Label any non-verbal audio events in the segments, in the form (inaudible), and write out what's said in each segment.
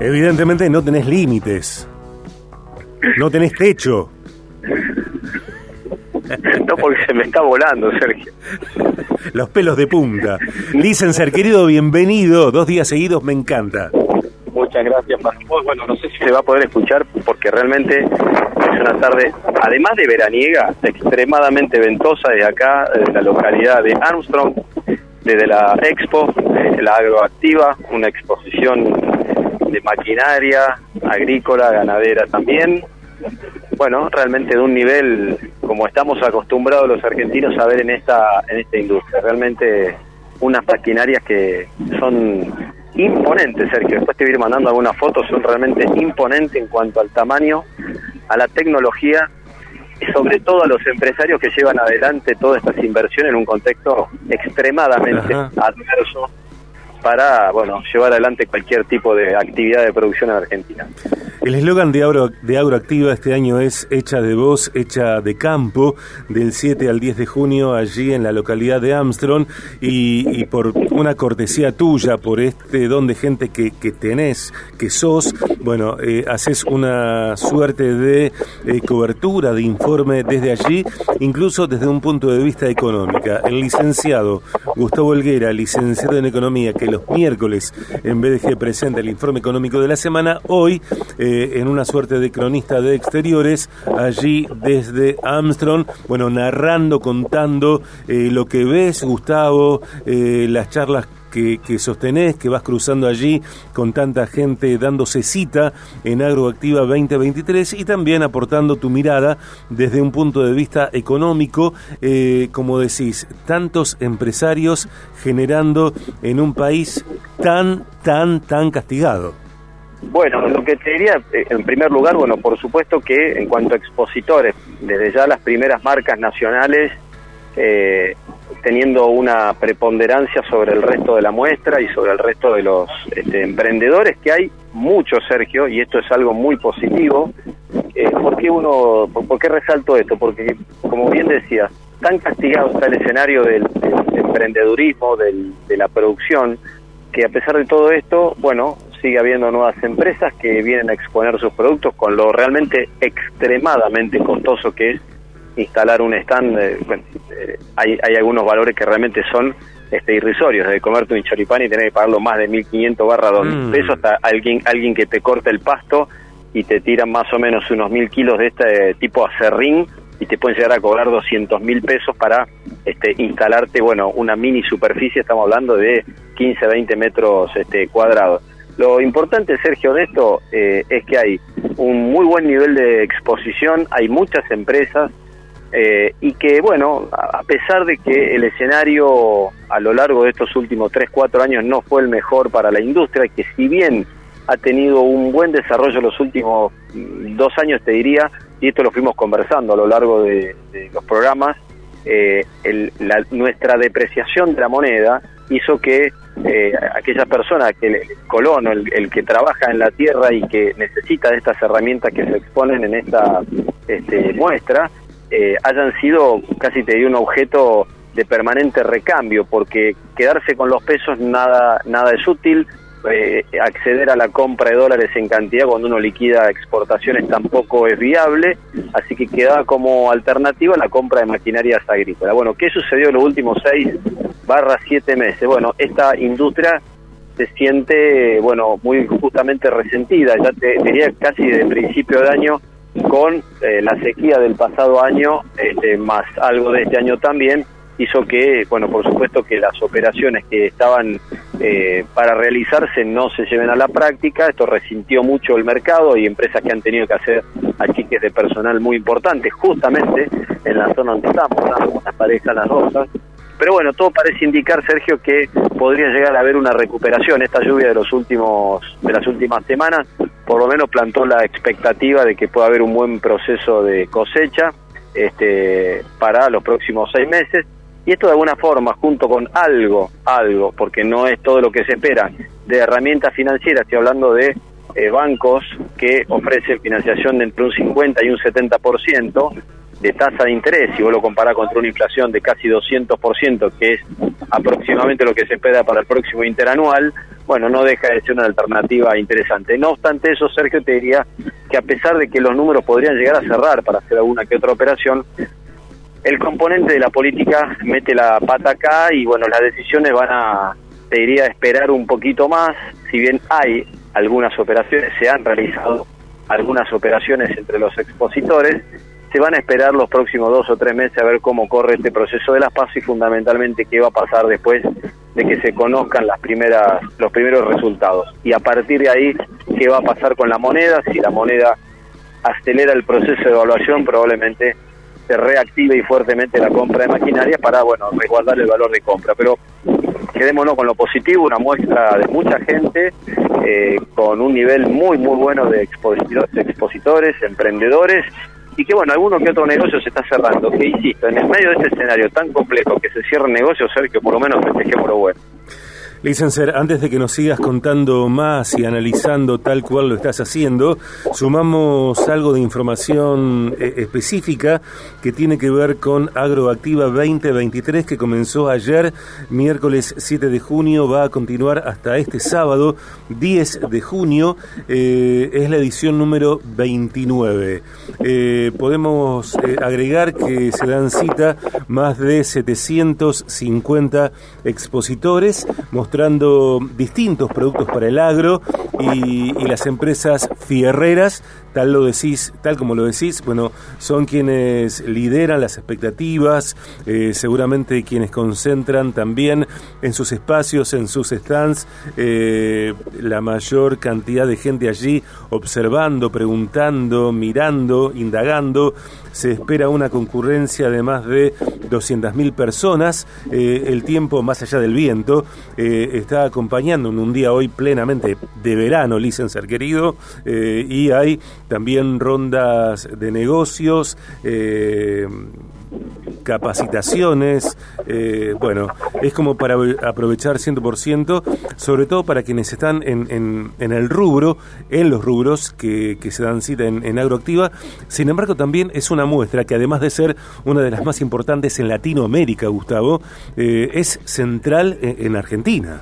Evidentemente no tenés límites. No tenés techo. No, porque se me está volando, Sergio. Los pelos de punta. ser querido, bienvenido. Dos días seguidos, me encanta. Muchas gracias, Bueno, no sé si se va a poder escuchar porque realmente es una tarde, además de veraniega, extremadamente ventosa de acá, de la localidad de Armstrong, desde la Expo, la Agroactiva, una exposición de maquinaria, agrícola, ganadera también. Bueno, realmente de un nivel como estamos acostumbrados los argentinos a ver en esta, en esta industria. Realmente unas maquinarias que son imponentes, Sergio. Después te voy a ir mandando algunas fotos, son realmente imponentes en cuanto al tamaño, a la tecnología y sobre todo a los empresarios que llevan adelante todas estas inversiones en un contexto extremadamente adverso para bueno llevar adelante cualquier tipo de actividad de producción en Argentina. El eslogan de, Agro, Agroactiva este año es Hecha de voz, hecha de campo, del 7 al 10 de junio allí en la localidad de Armstrong y, por una cortesía tuya, por este don de gente que, que tenés, que sos, bueno, eh, haces una suerte de eh, cobertura, de informe desde allí, incluso desde un punto de vista económico. El licenciado Gustavo Helguera, licenciado en Economía, que los miércoles, en que presenta el informe económico de la semana, hoy... Eh, en una suerte de cronista de exteriores, allí desde Armstrong, bueno, narrando, contando eh, lo que ves, Gustavo, eh, las charlas que, que, sostenés, que vas cruzando allí con tanta gente dándose cita en Agroactiva 2023 y también aportando tu mirada desde un punto de vista económico, eh, como decís, tantos empresarios generando en un país tan, tan, tan castigado. Bueno, lo que te diría, eh, en primer lugar, bueno, por supuesto que en cuanto a expositores, desde ya las primeras marcas nacionales, eh, teniendo una preponderancia sobre el resto de la muestra y sobre el resto de los este, emprendedores, que hay muchos, Sergio, y esto es algo muy positivo. Eh, ¿por, qué uno, por, qué resalto esto? Porque, como bien decía, tan castigado está el escenario del, emprendedurismo, de la producción, que a pesar de todo esto, bueno, sigue habiendo nuevas empresas que vienen a exponer sus productos con lo realmente extremadamente costoso que es instalar un stand. Eh, eh, hay, hay algunos valores que realmente son este, irrisorios, de comerte un choripán y tener que pagarlo más de 1.500 barra 2.000 mm. pesos hasta alguien, alguien que te corta el pasto y te tiran más o menos unos mil kilos de este tipo acerrín y te pueden llegar a cobrar 200 mil pesos para este, instalarte, bueno, una mini superficie, estamos hablando de 15, 20 metros este, cuadrados. Lo importante, Sergio, de esto eh, es que hay un muy buen nivel de exposición, hay muchas empresas eh, y que, bueno, a pesar de que el escenario a lo largo de estos últimos 3, 4 años no fue el mejor para la industria, que si bien ha tenido un buen desarrollo los últimos mm, dos años, te diría, y esto lo fuimos conversando a lo largo de, los programas, eh, nuestra depreciación de la moneda hizo que eh, aquella persona, que el, colono, el, que trabaja en la tierra y que necesita de estas herramientas que se exponen en esta este, muestra, eh, hayan sido casi te digo un objeto de permanente recambio, porque quedarse con los pesos nada, nada es útil, eh, acceder a la compra de dólares en cantidad cuando uno liquida exportaciones tampoco es viable, así que queda como alternativa la compra de maquinarias agrícolas. Bueno, ¿qué sucedió en los últimos seis barra siete meses? Bueno, esta industria se siente, bueno, muy justamente resentida, ya te diría casi de principio de año con eh, la sequía del pasado año, este, más algo de este año también, hizo que, bueno, por supuesto que las operaciones que estaban eh, para realizarse no se lleven a la práctica, esto resintió mucho el mercado y empresas que han tenido que hacer achiques de personal muy importantes, justamente en la zona donde estamos, las parejas Las Rosas. Pero bueno, todo parece indicar, Sergio, que podría llegar a haber una recuperación. Esta lluvia de los últimos, de las últimas semanas, por lo menos plantó la expectativa de que pueda haber un buen proceso de cosecha este, para los próximos seis meses y esto de alguna forma, junto con algo, algo, porque no es todo lo que se espera, de herramientas financieras, estoy hablando de eh, bancos que ofrecen financiación de entre un 50 y un 70% de tasa de interés, si vos lo comparás contra una inflación de casi 200%, que es aproximadamente lo que se espera para el próximo interanual, bueno, no deja de ser una alternativa interesante. No obstante eso, Sergio, te diría que a pesar de que los números podrían llegar a cerrar para hacer alguna que otra operación, el componente de la política mete la pata acá y bueno, las decisiones van a, te diría, esperar un poquito más, si bien hay algunas operaciones, se han realizado algunas operaciones entre los expositores, se van a esperar los próximos dos o tres meses a ver cómo corre este proceso de las paz y fundamentalmente qué va a pasar después de que se conozcan las primeras, los primeros resultados. Y a partir de ahí, qué va a pasar con la moneda, si la moneda acelera el proceso de evaluación, probablemente se reactive y fuertemente la compra de maquinaria para, bueno, resguardar el valor de compra. Pero quedémonos con lo positivo, una muestra de mucha gente eh, con un nivel muy, muy bueno de expositores, emprendedores y que bueno, alguno que otro negocio se está cerrando, que insisto, en el medio de este escenario tan complejo que se cierre negocio, que por lo menos festejemos lo bueno. Licencer, antes de que nos sigas contando más y analizando tal cual lo estás haciendo, sumamos algo de información eh, específica que tiene que ver con Agroactiva 2023 que comenzó ayer, miércoles 7 de junio, va a continuar hasta este sábado 10 de junio, eh, es la edición número 29. Eh, podemos agregar que se dan cita más de 750 expositores, mostrando distintos productos para el agro y, las empresas fierreras, tal lo decís, tal como lo decís, bueno, son quienes lideran las expectativas, eh, seguramente quienes concentran también en sus espacios, en sus stands, eh, la mayor cantidad de gente allí observando, preguntando, mirando, indagando. Se espera una concurrencia de más de 200.000 personas. Eh, el tiempo, más allá del viento, está acompañando en un día hoy plenamente de verano, licenser querido, eh, y hay también rondas de negocios, eh, capacitaciones, eh, bueno, es como para aprovechar 100%, sobre todo para quienes están en, en, el rubro, en los rubros que, se dan cita en, Agroactiva. Sin embargo, también es una muestra que además de ser una de las más importantes en Latinoamérica, Gustavo, es central en Argentina.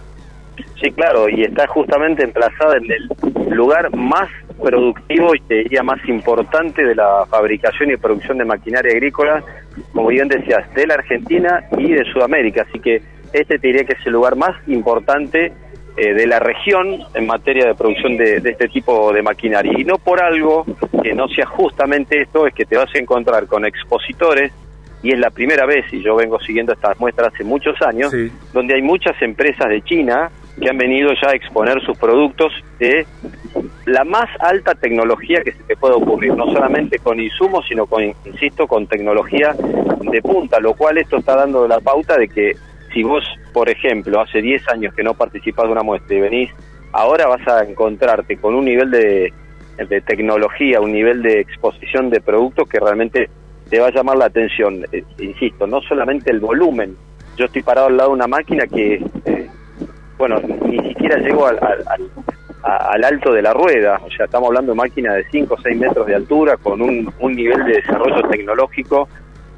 Sí, claro, y está justamente emplazada en el lugar más productivo y te diría más importante de la fabricación y producción de maquinaria agrícola, como bien decías, de la Argentina y de Sudamérica. Así que este te diría que es el lugar más importante eh, de la región en materia de producción de, de, este tipo de maquinaria. Y no por algo que no sea justamente esto, es que te vas a encontrar con expositores y es la primera vez, y yo vengo siguiendo estas muestras hace muchos años, donde hay muchas empresas de China que han venido ya a exponer sus productos de la más alta tecnología que se te puede ocurrir, no solamente con insumos, sino con, insisto, con tecnología de punta, lo cual esto está dando la pauta de que si vos, por ejemplo, hace 10 años que no participás de una muestra y venís, ahora vas a encontrarte con un nivel de, de tecnología, un nivel de exposición de productos que realmente te va a llamar la atención. Eh, insisto, no solamente el volumen. Yo estoy parado al lado de una máquina que, eh, bueno, ni siquiera llego al, al, alto de la rueda. O sea, estamos hablando de máquinas de 5 o 6 metros de altura con un, un nivel de desarrollo tecnológico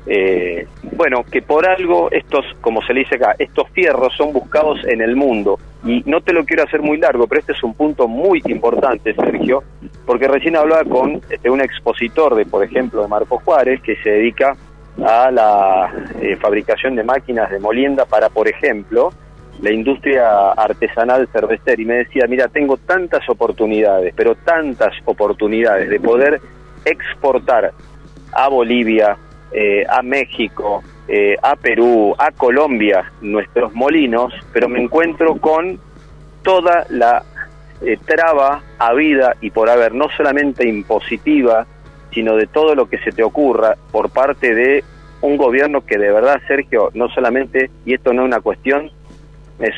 eh, bueno, que por algo estos, como se le dice acá, estos fierros son buscados en el mundo. Y no te lo quiero hacer muy largo, pero este es un punto muy importante, Sergio, porque recién hablaba con este, un expositor de, por ejemplo, de Marco Juárez, que se dedica a la eh, fabricación de máquinas de molienda para, por ejemplo, la industria artesanal cervecera. Y me decía, mira, tengo tantas oportunidades, pero tantas oportunidades de poder exportar a Bolivia, eh, a México, eh, a Perú, a Colombia, nuestros molinos, pero me encuentro con toda la eh, traba habida y por haber, no solamente impositiva, sino de todo lo que se te ocurra por parte de un gobierno que de verdad, Sergio, no solamente, y esto no es una cuestión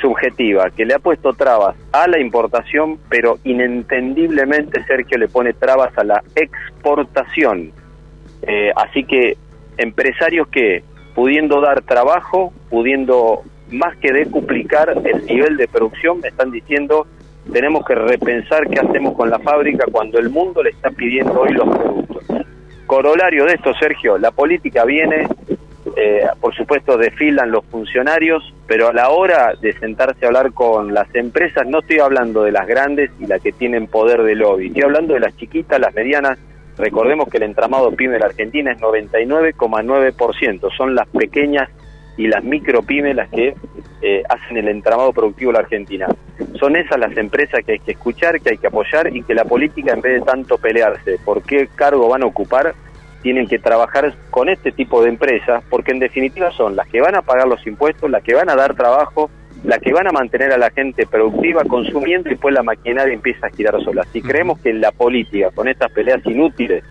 subjetiva, que le ha puesto trabas a la importación, pero inentendiblemente, Sergio, le pone trabas a la exportación. así que empresarios que, pudiendo dar trabajo, pudiendo más que decuplicar el nivel de producción, me están diciendo tenemos que repensar qué hacemos con la fábrica cuando el mundo le está pidiendo hoy los productos. Corolario de esto, Sergio, la política viene eh, por supuesto desfilan los funcionarios, pero a la hora de sentarse a hablar con las empresas, no estoy hablando de las grandes y las que tienen poder de lobby, estoy hablando de las chiquitas, las medianas. Recordemos que el entramado PYME de la Argentina es 99,9%, son las pequeñas y las micropymes las que eh, hacen el entramado productivo de la Argentina. Son esas las empresas que hay que escuchar, que hay que apoyar y que la política, en vez de tanto pelearse por qué cargo van a ocupar, tienen que trabajar con este tipo de empresas, porque en definitiva son las que van a pagar los impuestos, las que van a dar trabajo, las que van a mantener a la gente productiva consumiendo y después la maquinaria empieza a girar sola. Si creemos que en la política, con estas peleas inútiles,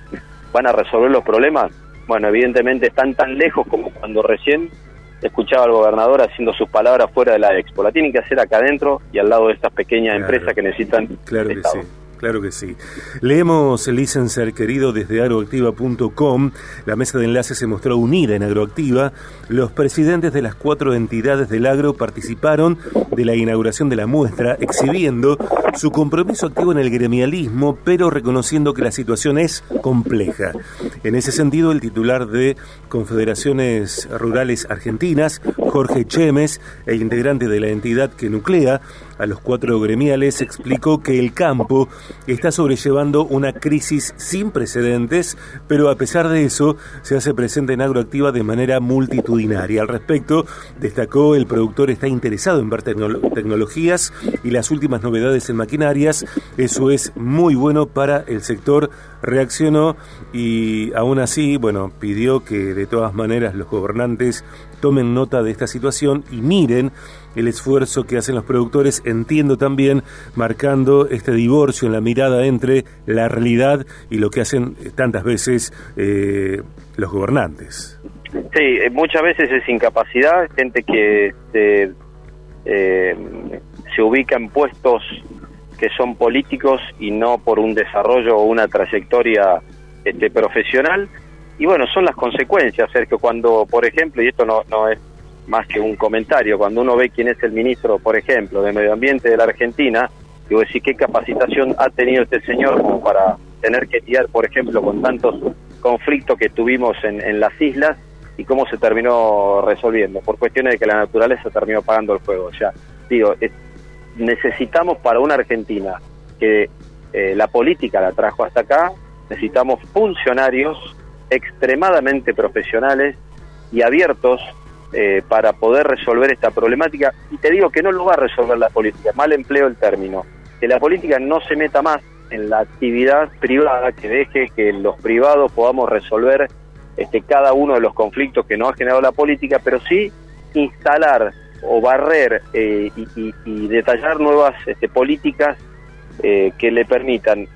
van a resolver los problemas, bueno, evidentemente están tan lejos como cuando recién escuchaba al gobernador haciendo sus palabras fuera de la expo. La tienen que hacer acá adentro y al lado de estas pequeñas empresas que necesitan. Claro que sí. Claro que sí. Leemos, Licenser querido, desde agroactiva.com. La mesa de enlace se mostró unida en Agroactiva. Los presidentes de las cuatro entidades del agro participaron de la inauguración de la muestra, exhibiendo su compromiso activo en el gremialismo, pero reconociendo que la situación es compleja. En ese sentido, el titular de Confederaciones Rurales Argentinas, Jorge Chemes, el integrante de la entidad que nuclea a los cuatro gremiales, explicó que el campo está sobrellevando una crisis sin precedentes, pero a pesar de eso se hace presente en Agroactiva de manera multitudinaria. Al respecto, destacó el productor está interesado en ver tecnologías y las últimas novedades en maquinarias. Eso es muy bueno para el sector. Reaccionó y aún así, bueno, pidió que de todas maneras los gobernantes tomen nota de esta situación y miren el esfuerzo que hacen los productores, entiendo también, marcando este divorcio en la mirada entre la realidad y lo que hacen tantas veces eh, los gobernantes. Sí, eh, muchas veces es incapacidad, gente que se, eh, se ubica en puestos que son políticos y no por un desarrollo o una trayectoria este, profesional. Y bueno, son las consecuencias, Sergio, cuando, por ejemplo, y esto no, es más que un comentario. Cuando uno ve quién es el ministro, por ejemplo, de Medio Ambiente de la Argentina, digo, decir, qué capacitación ha tenido este señor como para tener que tirar, por ejemplo, con tantos conflictos que tuvimos en, las islas y cómo se terminó resolviendo, por cuestiones de que la naturaleza terminó pagando el juego. O sea, digo, necesitamos para una Argentina que eh, la política la trajo hasta acá, necesitamos funcionarios extremadamente profesionales y abiertos eh, para poder resolver esta problemática. Y te digo que no lo va a resolver la política, mal empleo el término. Que la política no se meta más en la actividad privada, que deje que los privados podamos resolver este, cada uno de los conflictos que nos ha generado la política, pero sí instalar o barrer eh, y, detallar nuevas este, políticas eh, que le permitan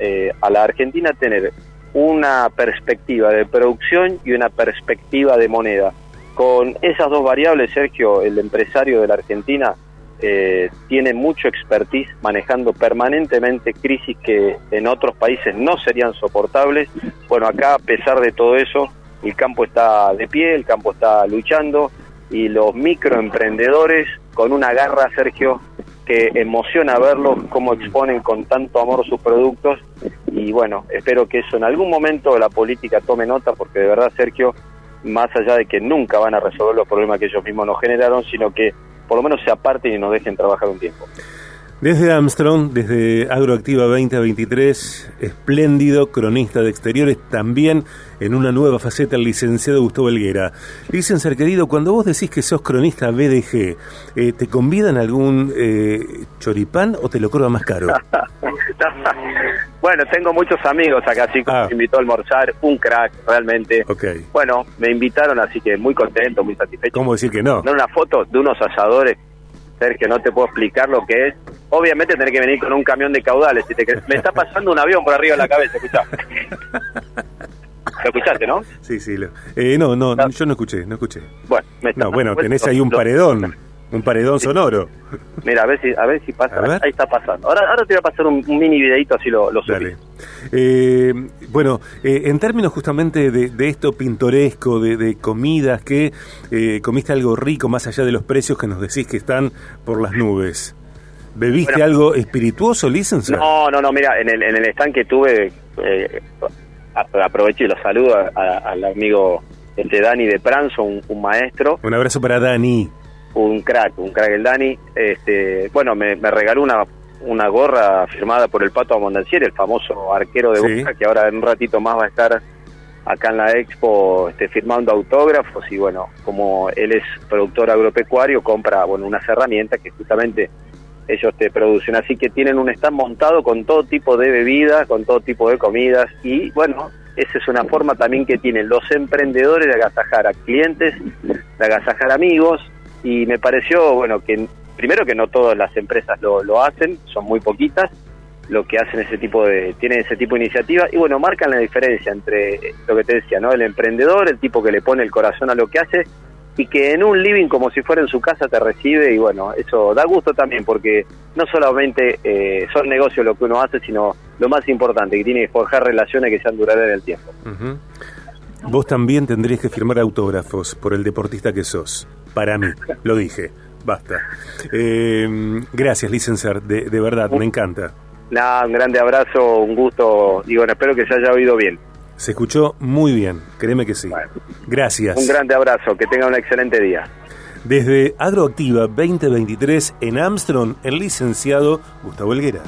a la Argentina tener una perspectiva de producción y una perspectiva de moneda. Con esas dos variables, Sergio, el empresario de la Argentina eh, tiene mucho expertise manejando permanentemente crisis que en otros países no serían soportables. Bueno, acá a pesar de todo eso, el campo está de pie, el campo está luchando y los microemprendedores con una garra, Sergio, que emociona verlos cómo exponen con tanto amor sus productos y bueno, espero que eso en algún momento la política tome nota porque de verdad, Sergio, más allá de que nunca van a resolver los problemas que ellos mismos nos generaron, sino que por lo menos se aparten y nos dejen trabajar un tiempo. Desde Armstrong, desde Agroactiva 2023, espléndido cronista de exteriores, también en una nueva faceta el licenciado Gustavo Elguera. Licenciado querido, cuando vos decís que sos cronista BDG, eh, ¿te convidan algún eh, choripán o te lo cobran más caro? (laughs) bueno, tengo muchos amigos acá, así que ah. me invitó a almorzar, un crack, realmente. Okay. Bueno, me invitaron, así que muy contento, muy satisfecho. ¿Cómo decir que no? Una foto de unos asadores que no te puedo explicar lo que es. Obviamente tener que venir con un camión de caudales. Si te me está pasando un avión por arriba de la cabeza, escuchá. ¿Lo escuchaste, no? Sí, sí. Eh, no, no, yo no escuché, no escuché. Bueno, me está, no, bueno, tenés ahí un paredón. Un paredón sonoro. Mira, a ver si, a ver si pasa. Ahí está pasando. Ahora, ahora te voy a pasar un, mini videito así lo, lo eh, bueno, eh, en términos justamente de, esto pintoresco, de, comidas, que eh, comiste algo rico más allá de los precios que nos decís que están por las nubes. ¿Bebiste algo espirituoso, licencia? No, no, no, mira, en el, en el stand que tuve, aprovecho y lo saludo al amigo este Dani de Pranzo, un, un maestro. Un abrazo para Dani. Un crack, un crack el Dani. Este, bueno, me, me regaló una una gorra firmada por el Pato Amondancieri, el famoso arquero de Sí. Boca, que ahora en un ratito más va a estar acá en la expo este, firmando autógrafos y bueno, como él es productor agropecuario, compra bueno unas herramientas que justamente ellos te producen, así que tienen un stand montado con todo tipo de bebidas, con todo tipo de comidas y bueno, esa es una forma también que tienen los emprendedores de agasajar a clientes, de agasajar amigos y me pareció bueno que primero que no todas las empresas lo, lo hacen, son muy poquitas lo que hacen ese tipo de tienen ese tipo de iniciativa y bueno marcan la diferencia entre lo que te decía no el emprendedor el tipo que le pone el corazón a lo que hace y que en un living como si fuera en su casa te recibe y bueno eso da gusto también porque no solamente eh, son negocios lo que uno hace sino lo más importante que tiene que forjar relaciones que sean duraderas en el tiempo. Vos también tendrías que firmar autógrafos por el deportista que sos. Para mí, lo dije. Basta. Eh, gracias, licenciar. De, de verdad, me encanta. nada un grande abrazo un gusto y bueno espero que se haya oído bien Se escuchó muy bien, créeme que sí. Bueno. Gracias. un grande abrazo que tenga un excelente día Desde Agroactiva 2023 en Armstrong, el licenciado Gustavo Helguera.